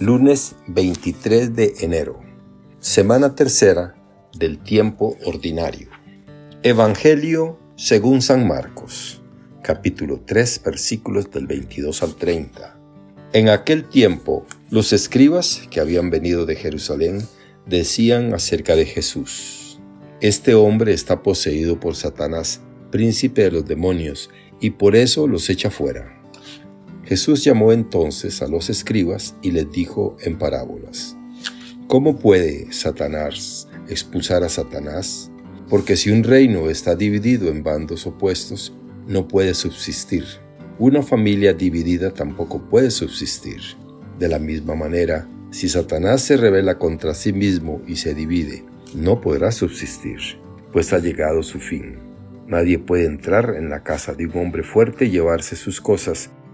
Lunes 23 de enero. Semana tercera del tiempo ordinario. Evangelio según San Marcos, capítulo 3, versículos del 22 al 30. En aquel tiempo, los escribas que habían venido de Jerusalén decían acerca de Jesús, Este hombre está poseído por Satanás, príncipe de los demonios, y por eso los echa fuera. Jesús llamó entonces a los escribas y les dijo en parábolas, ¿Cómo puede Satanás expulsar a Satanás? Porque si un reino está dividido en bandos opuestos, no puede subsistir. Una familia dividida tampoco puede subsistir. De la misma manera, si Satanás se revela contra sí mismo y se divide, no podrá subsistir, pues ha llegado su fin. Nadie puede entrar en la casa de un hombre fuerte y llevarse sus cosas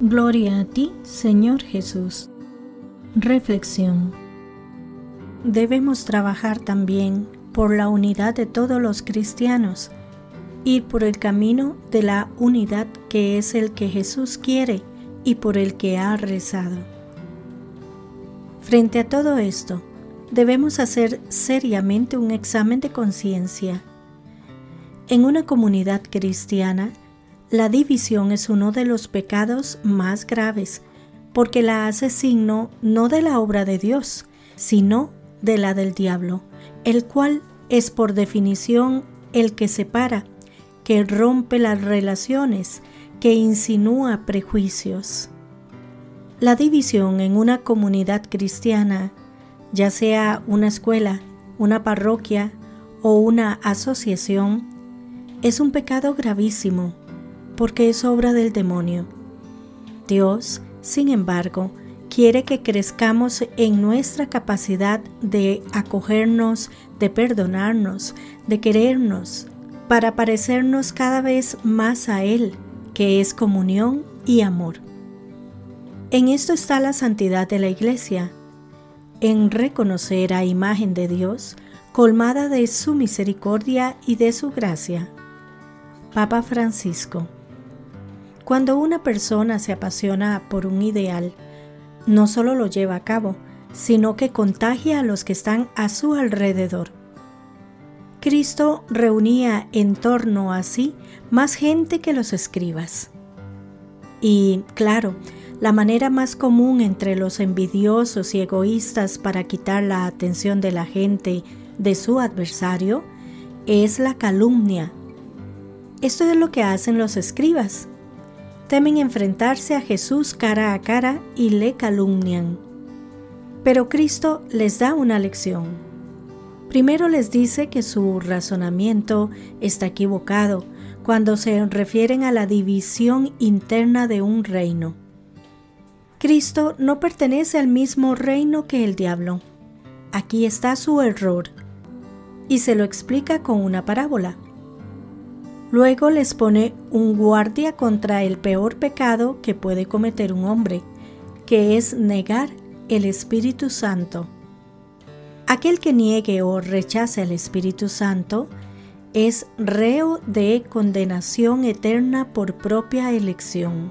Gloria a ti, Señor Jesús. Reflexión. Debemos trabajar también por la unidad de todos los cristianos, ir por el camino de la unidad que es el que Jesús quiere y por el que ha rezado. Frente a todo esto, debemos hacer seriamente un examen de conciencia. En una comunidad cristiana, la división es uno de los pecados más graves, porque la hace signo no de la obra de Dios, sino de la del diablo, el cual es por definición el que separa, que rompe las relaciones, que insinúa prejuicios. La división en una comunidad cristiana, ya sea una escuela, una parroquia o una asociación, es un pecado gravísimo porque es obra del demonio. Dios, sin embargo, quiere que crezcamos en nuestra capacidad de acogernos, de perdonarnos, de querernos, para parecernos cada vez más a Él, que es comunión y amor. En esto está la santidad de la Iglesia, en reconocer a imagen de Dios, colmada de su misericordia y de su gracia. Papa Francisco cuando una persona se apasiona por un ideal, no solo lo lleva a cabo, sino que contagia a los que están a su alrededor. Cristo reunía en torno a sí más gente que los escribas. Y, claro, la manera más común entre los envidiosos y egoístas para quitar la atención de la gente de su adversario es la calumnia. Esto es lo que hacen los escribas temen enfrentarse a Jesús cara a cara y le calumnian. Pero Cristo les da una lección. Primero les dice que su razonamiento está equivocado cuando se refieren a la división interna de un reino. Cristo no pertenece al mismo reino que el diablo. Aquí está su error. Y se lo explica con una parábola. Luego les pone un guardia contra el peor pecado que puede cometer un hombre, que es negar el Espíritu Santo. Aquel que niegue o rechace el Espíritu Santo es reo de condenación eterna por propia elección.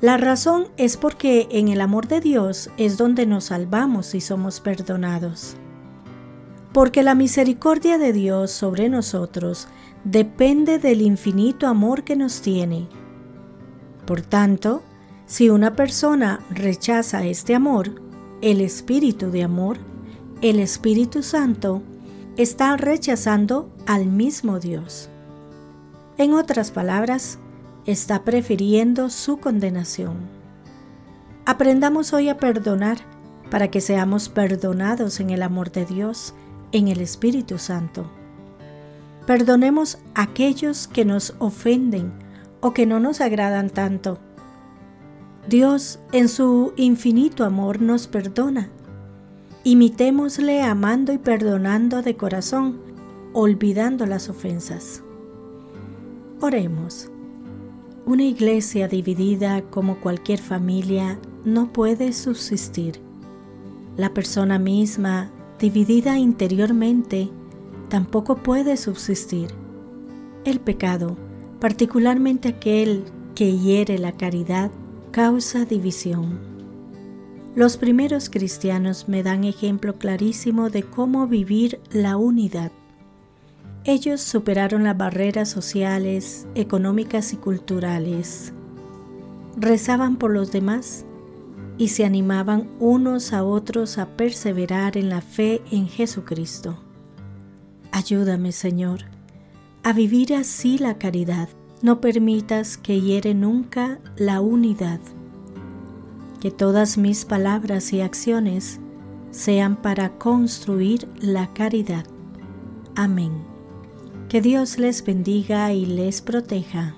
La razón es porque en el amor de Dios es donde nos salvamos y somos perdonados. Porque la misericordia de Dios sobre nosotros depende del infinito amor que nos tiene. Por tanto, si una persona rechaza este amor, el Espíritu de amor, el Espíritu Santo, está rechazando al mismo Dios. En otras palabras, está prefiriendo su condenación. Aprendamos hoy a perdonar para que seamos perdonados en el amor de Dios, en el Espíritu Santo. Perdonemos a aquellos que nos ofenden o que no nos agradan tanto. Dios en su infinito amor nos perdona. Imitémosle amando y perdonando de corazón, olvidando las ofensas. Oremos. Una iglesia dividida como cualquier familia no puede subsistir. La persona misma, dividida interiormente, tampoco puede subsistir. El pecado, particularmente aquel que hiere la caridad, causa división. Los primeros cristianos me dan ejemplo clarísimo de cómo vivir la unidad. Ellos superaron las barreras sociales, económicas y culturales. Rezaban por los demás y se animaban unos a otros a perseverar en la fe en Jesucristo. Ayúdame, Señor, a vivir así la caridad. No permitas que hiere nunca la unidad. Que todas mis palabras y acciones sean para construir la caridad. Amén. Que Dios les bendiga y les proteja.